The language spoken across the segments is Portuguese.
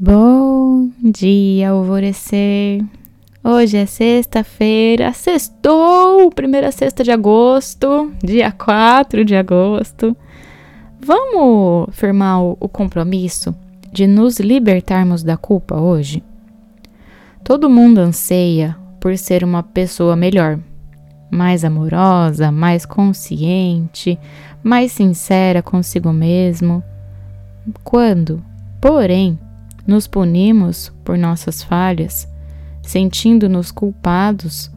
Bom dia, alvorecer. Hoje é sexta-feira, sextou, primeira sexta de agosto, dia 4 de agosto. Vamos firmar o, compromisso de nos libertarmos da culpa hoje? Todo mundo anseia por ser uma pessoa melhor, mais amorosa, mais consciente, mais sincera consigo mesmo. Quando, porém, nos punimos por nossas falhas, sentindo-nos culpados,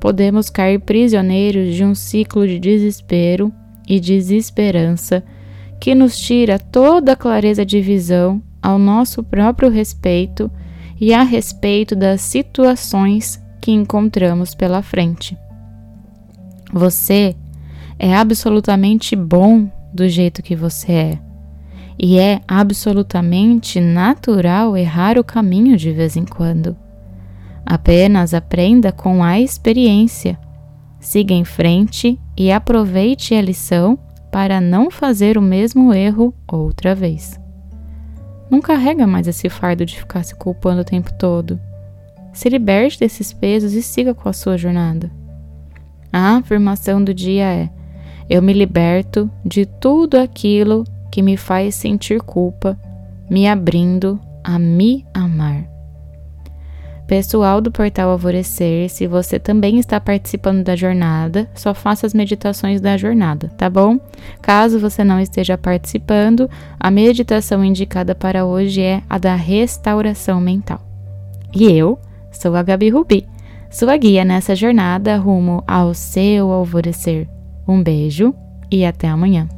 podemos cair prisioneiros de um ciclo de desespero e desesperança que nos tira toda a clareza de visão ao nosso próprio respeito e a respeito das situações que encontramos pela frente. Você é absolutamente bom do jeito que você é e é absolutamente natural errar o caminho de vez em quando. Apenas aprenda com a experiência. Siga em frente e aproveite a lição para não fazer o mesmo erro outra vez. Não carrega mais esse fardo de ficar se culpando o tempo todo. Se liberte desses pesos e siga com a sua jornada. A afirmação do dia é: Eu me liberto de tudo aquilo que me faz sentir culpa, me abrindo a me amar. Pessoal do Portal Alvorecer, se você também está participando da jornada, só faça as meditações da jornada, tá bom? Caso você não esteja participando, a meditação indicada para hoje é a da restauração mental. E eu sou a Gabi Rubi, sua guia nessa jornada rumo ao seu alvorecer. Um beijo e até amanhã.